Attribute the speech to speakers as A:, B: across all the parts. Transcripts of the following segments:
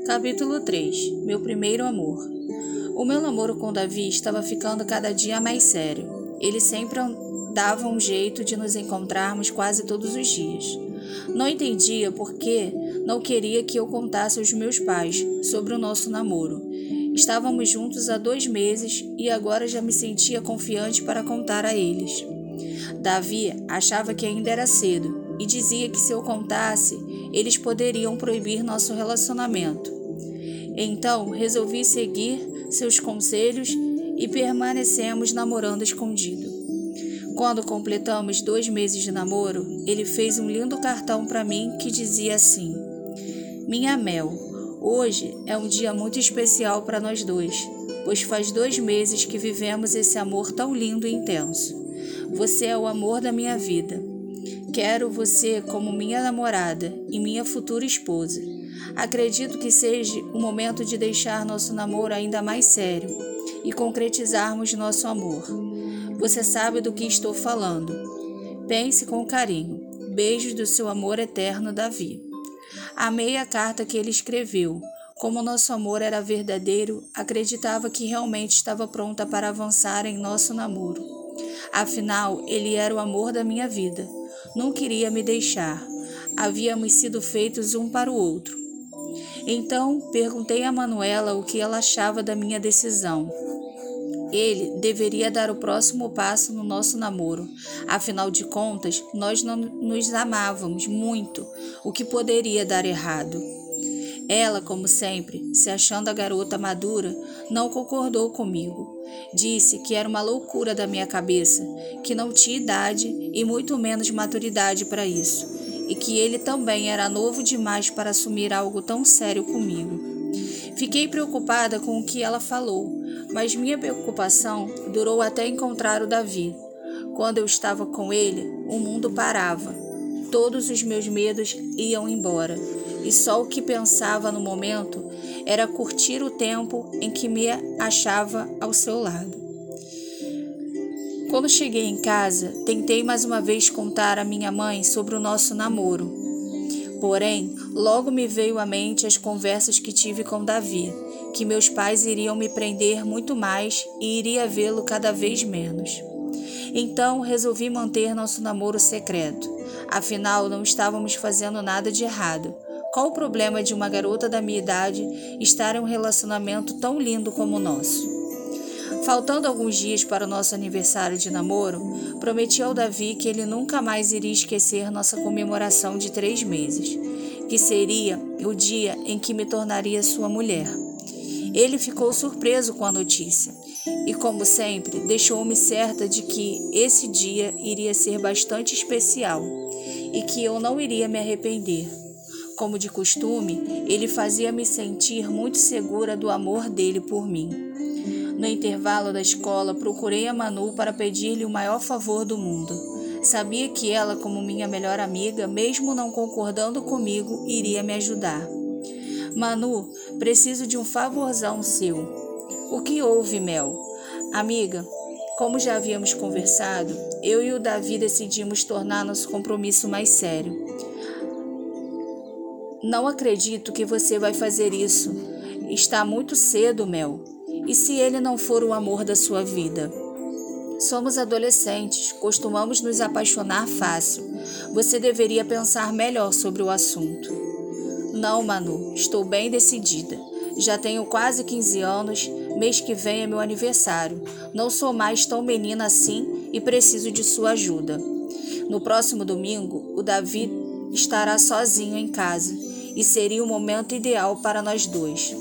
A: Capítulo 3 Meu primeiro amor. O meu namoro com Davi estava ficando cada dia mais sério. Ele sempre dava um jeito de nos encontrarmos quase todos os dias. Não entendia por que não queria que eu contasse aos meus pais sobre o nosso namoro. Estávamos juntos há dois meses e agora já me sentia confiante para contar a eles. Davi achava que ainda era cedo e dizia que se eu contasse, eles poderiam proibir nosso relacionamento. Então resolvi seguir seus conselhos e permanecemos namorando escondido. Quando completamos dois meses de namoro, ele fez um lindo cartão para mim que dizia assim: Minha Mel, hoje é um dia muito especial para nós dois, pois faz dois meses que vivemos esse amor tão lindo e intenso. Você é o amor da minha vida. Quero você como minha namorada e minha futura esposa. Acredito que seja o momento de deixar nosso namoro ainda mais sério e concretizarmos nosso amor. Você sabe do que estou falando. Pense com carinho. Beijos do seu amor eterno, Davi. Amei a carta que ele escreveu. Como nosso amor era verdadeiro, acreditava que realmente estava pronta para avançar em nosso namoro. Afinal, ele era o amor da minha vida não queria me deixar. Havíamos sido feitos um para o outro. Então perguntei a Manuela o que ela achava da minha decisão. Ele deveria dar o próximo passo no nosso namoro. Afinal de contas, nós não nos amávamos muito, o que poderia dar errado. Ela, como sempre, se achando a garota madura, não concordou comigo. Disse que era uma loucura da minha cabeça, que não tinha idade e muito menos maturidade para isso, e que ele também era novo demais para assumir algo tão sério comigo. Fiquei preocupada com o que ela falou, mas minha preocupação durou até encontrar o Davi. Quando eu estava com ele, o mundo parava. Todos os meus medos iam embora e só o que pensava no momento era curtir o tempo em que me achava ao seu lado. Quando cheguei em casa, tentei mais uma vez contar à minha mãe sobre o nosso namoro. Porém, logo me veio à mente as conversas que tive com Davi, que meus pais iriam me prender muito mais e iria vê-lo cada vez menos. Então resolvi manter nosso namoro secreto. Afinal, não estávamos fazendo nada de errado. Qual o problema de uma garota da minha idade estar em um relacionamento tão lindo como o nosso? Faltando alguns dias para o nosso aniversário de namoro, prometi ao Davi que ele nunca mais iria esquecer nossa comemoração de três meses, que seria o dia em que me tornaria sua mulher. Ele ficou surpreso com a notícia e, como sempre, deixou-me certa de que esse dia iria ser bastante especial e que eu não iria me arrepender. Como de costume, ele fazia-me sentir muito segura do amor dele por mim. No intervalo da escola, procurei a Manu para pedir-lhe o maior favor do mundo. Sabia que ela, como minha melhor amiga, mesmo não concordando comigo, iria me ajudar. Manu, preciso de um favorzão seu. O que houve, Mel? Amiga, como já havíamos conversado, eu e o Davi decidimos tornar nosso compromisso mais sério. Não acredito que você vai fazer isso. Está muito cedo, Mel. E se ele não for o amor da sua vida? Somos adolescentes, costumamos nos apaixonar fácil. Você deveria pensar melhor sobre o assunto. Não, Manu, estou bem decidida. Já tenho quase 15 anos, mês que vem é meu aniversário. Não sou mais tão menina assim e preciso de sua ajuda. No próximo domingo, o Davi estará sozinho em casa e seria o momento ideal para nós dois.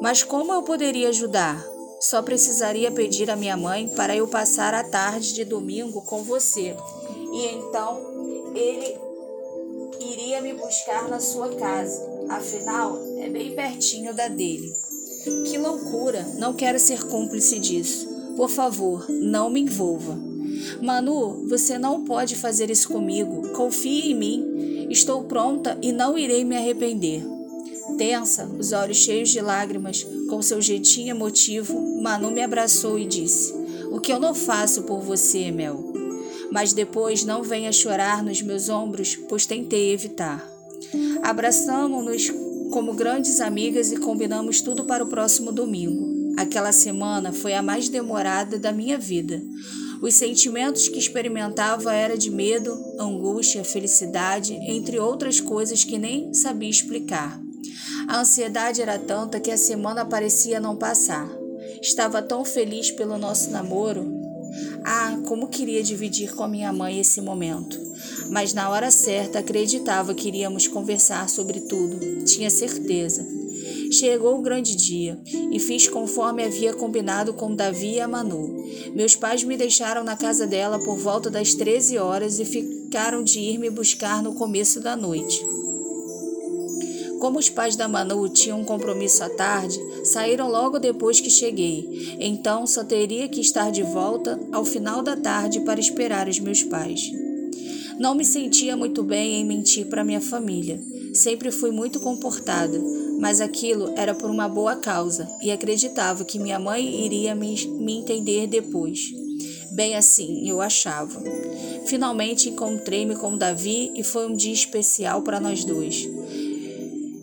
A: Mas como eu poderia ajudar? Só precisaria pedir à minha mãe para eu passar a tarde de domingo com você. E então ele iria me buscar na sua casa. Afinal, é bem pertinho da dele. Que loucura! Não quero ser cúmplice disso. Por favor, não me envolva. Manu, você não pode fazer isso comigo. Confie em mim. Estou pronta e não irei me arrepender. Tensa, os olhos cheios de lágrimas, com seu jeitinho emotivo, Manu me abraçou e disse: O que eu não faço por você, Mel? Mas depois não venha chorar nos meus ombros, pois tentei evitar. Abraçamos-nos como grandes amigas e combinamos tudo para o próximo domingo. Aquela semana foi a mais demorada da minha vida. Os sentimentos que experimentava era de medo, angústia, felicidade, entre outras coisas que nem sabia explicar. A ansiedade era tanta que a semana parecia não passar. Estava tão feliz pelo nosso namoro. Ah, como queria dividir com a minha mãe esse momento. Mas na hora certa acreditava que iríamos conversar sobre tudo, tinha certeza. Chegou o grande dia e fiz conforme havia combinado com Davi e a Manu. Meus pais me deixaram na casa dela por volta das 13 horas e ficaram de ir me buscar no começo da noite. Como os pais da Manu tinham um compromisso à tarde, saíram logo depois que cheguei. Então só teria que estar de volta ao final da tarde para esperar os meus pais. Não me sentia muito bem em mentir para minha família. Sempre fui muito comportada, mas aquilo era por uma boa causa e acreditava que minha mãe iria me, me entender depois. Bem assim, eu achava. Finalmente encontrei-me com Davi e foi um dia especial para nós dois.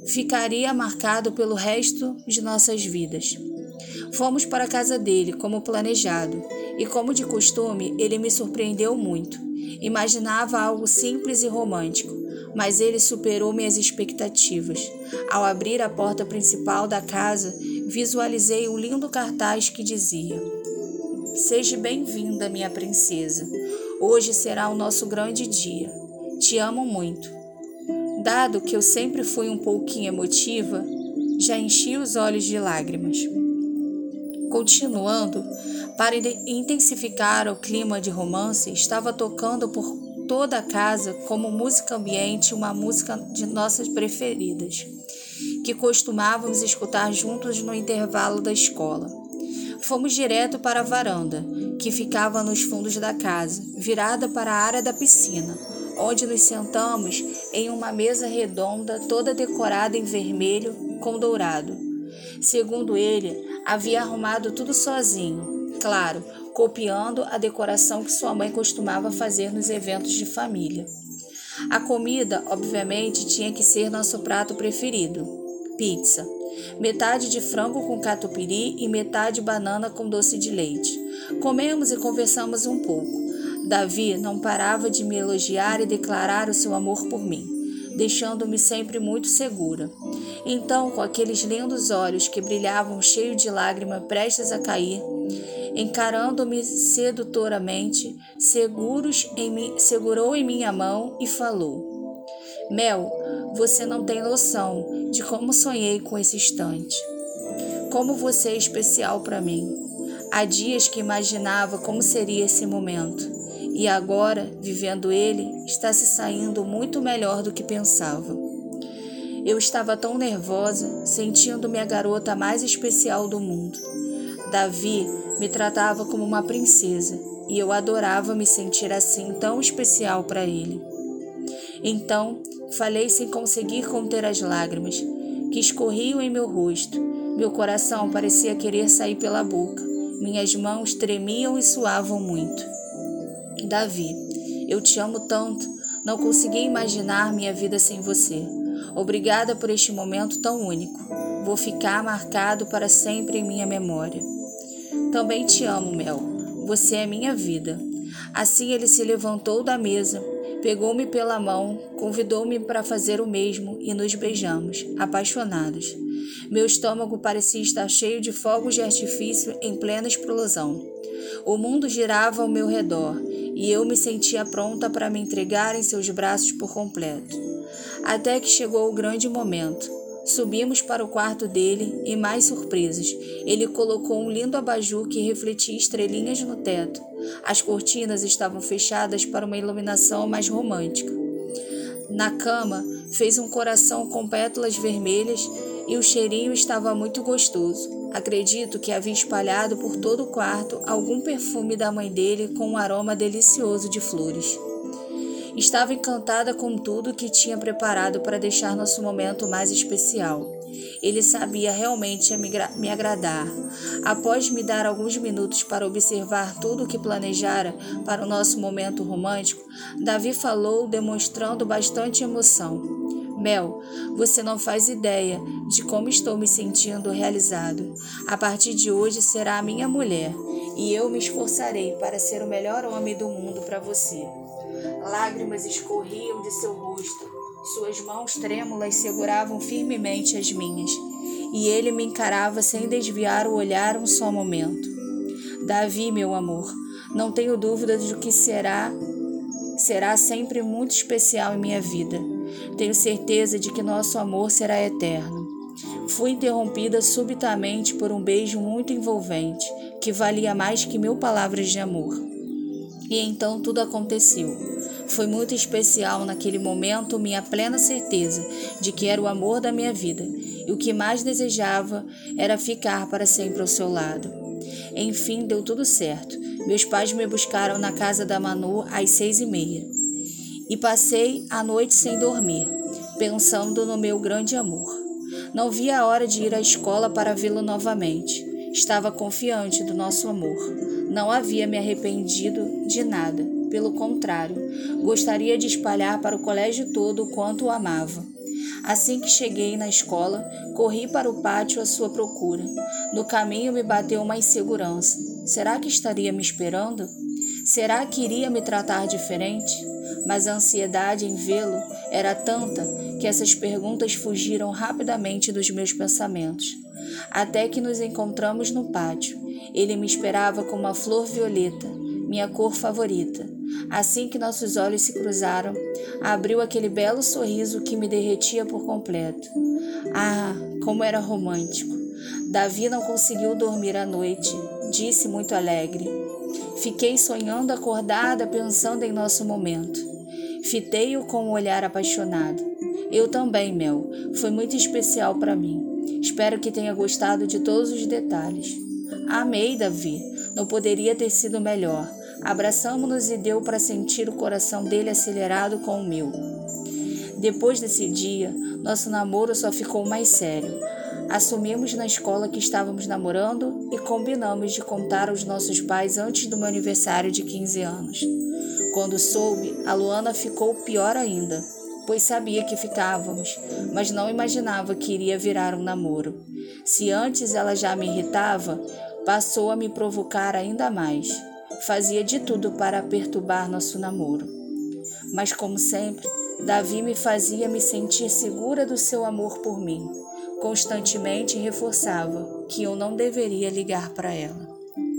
A: Ficaria marcado pelo resto de nossas vidas. Fomos para a casa dele, como planejado, e como de costume, ele me surpreendeu muito. Imaginava algo simples e romântico, mas ele superou minhas expectativas. Ao abrir a porta principal da casa, visualizei um lindo cartaz que dizia: Seja bem-vinda, minha princesa. Hoje será o nosso grande dia. Te amo muito. Dado que eu sempre fui um pouquinho emotiva, já enchi os olhos de lágrimas. Continuando, para intensificar o clima de romance, estava tocando por toda a casa como música ambiente uma música de nossas preferidas, que costumávamos escutar juntos no intervalo da escola. Fomos direto para a varanda, que ficava nos fundos da casa, virada para a área da piscina, onde nos sentamos em uma mesa redonda toda decorada em vermelho com dourado. Segundo ele, havia arrumado tudo sozinho, claro, copiando a decoração que sua mãe costumava fazer nos eventos de família. A comida, obviamente, tinha que ser nosso prato preferido: pizza. Metade de frango com catupiry e metade banana com doce de leite. Comemos e conversamos um pouco. Davi não parava de me elogiar e declarar o seu amor por mim, deixando-me sempre muito segura. Então, com aqueles lindos olhos que brilhavam cheios de lágrima prestes a cair, encarando-me sedutoramente, em segurou em minha mão e falou: Mel, você não tem noção de como sonhei com esse instante. Como você é especial para mim. Há dias que imaginava como seria esse momento, e agora, vivendo ele, está se saindo muito melhor do que pensava. Eu estava tão nervosa, sentindo-me a garota mais especial do mundo. Davi me tratava como uma princesa e eu adorava me sentir assim tão especial para ele. Então, falei sem conseguir conter as lágrimas que escorriam em meu rosto. Meu coração parecia querer sair pela boca. Minhas mãos tremiam e suavam muito. Davi, eu te amo tanto, não consegui imaginar minha vida sem você. Obrigada por este momento tão único. Vou ficar marcado para sempre em minha memória. Também te amo, Mel. Você é minha vida. Assim ele se levantou da mesa, pegou-me pela mão, convidou-me para fazer o mesmo e nos beijamos, apaixonados. Meu estômago parecia estar cheio de fogos de artifício em plena explosão. O mundo girava ao meu redor e eu me sentia pronta para me entregar em seus braços por completo. Até que chegou o grande momento. Subimos para o quarto dele e mais surpresas. Ele colocou um lindo abajur que refletia estrelinhas no teto. As cortinas estavam fechadas para uma iluminação mais romântica. Na cama, fez um coração com pétalas vermelhas e o cheirinho estava muito gostoso. Acredito que havia espalhado por todo o quarto algum perfume da mãe dele com um aroma delicioso de flores. Estava encantada com tudo que tinha preparado para deixar nosso momento mais especial. Ele sabia realmente me agradar. Após me dar alguns minutos para observar tudo o que planejara para o nosso momento romântico, Davi falou, demonstrando bastante emoção. Mel, você não faz ideia de como estou me sentindo realizado. A partir de hoje será a minha mulher e eu me esforçarei para ser o melhor homem do mundo para você. Lágrimas escorriam de seu rosto, suas mãos trêmulas seguravam firmemente as minhas, e ele me encarava sem desviar o olhar um só momento. Davi, meu amor, não tenho dúvida de que será será sempre muito especial em minha vida. Tenho certeza de que nosso amor será eterno. Fui interrompida subitamente por um beijo muito envolvente, que valia mais que mil palavras de amor. E então tudo aconteceu. Foi muito especial naquele momento minha plena certeza de que era o amor da minha vida, e o que mais desejava era ficar para sempre ao seu lado. Enfim, deu tudo certo. Meus pais me buscaram na casa da Manu às seis e meia. E passei a noite sem dormir, pensando no meu grande amor. Não via a hora de ir à escola para vê-lo novamente. Estava confiante do nosso amor. Não havia me arrependido de nada. Pelo contrário, gostaria de espalhar para o colégio todo o quanto o amava. Assim que cheguei na escola, corri para o pátio à sua procura. No caminho me bateu uma insegurança. Será que estaria me esperando? Será que iria me tratar diferente? Mas a ansiedade em vê-lo era tanta que essas perguntas fugiram rapidamente dos meus pensamentos. Até que nos encontramos no pátio. Ele me esperava com uma flor violeta, minha cor favorita. Assim que nossos olhos se cruzaram, abriu aquele belo sorriso que me derretia por completo. Ah, como era romântico! Davi não conseguiu dormir à noite disse muito alegre. Fiquei sonhando acordada, pensando em nosso momento. Fitei-o com um olhar apaixonado. Eu também, Mel. Foi muito especial para mim. Espero que tenha gostado de todos os detalhes. Amei, Davi. Não poderia ter sido melhor. Abraçamos-nos e deu para sentir o coração dele acelerado com o meu. Depois desse dia, nosso namoro só ficou mais sério. Assumimos na escola que estávamos namorando e combinamos de contar aos nossos pais antes do meu aniversário de 15 anos. Quando soube, a Luana ficou pior ainda, pois sabia que ficávamos, mas não imaginava que iria virar um namoro. Se antes ela já me irritava, passou a me provocar ainda mais. Fazia de tudo para perturbar nosso namoro. Mas, como sempre, Davi me fazia me sentir segura do seu amor por mim constantemente reforçava que eu não deveria ligar para ela.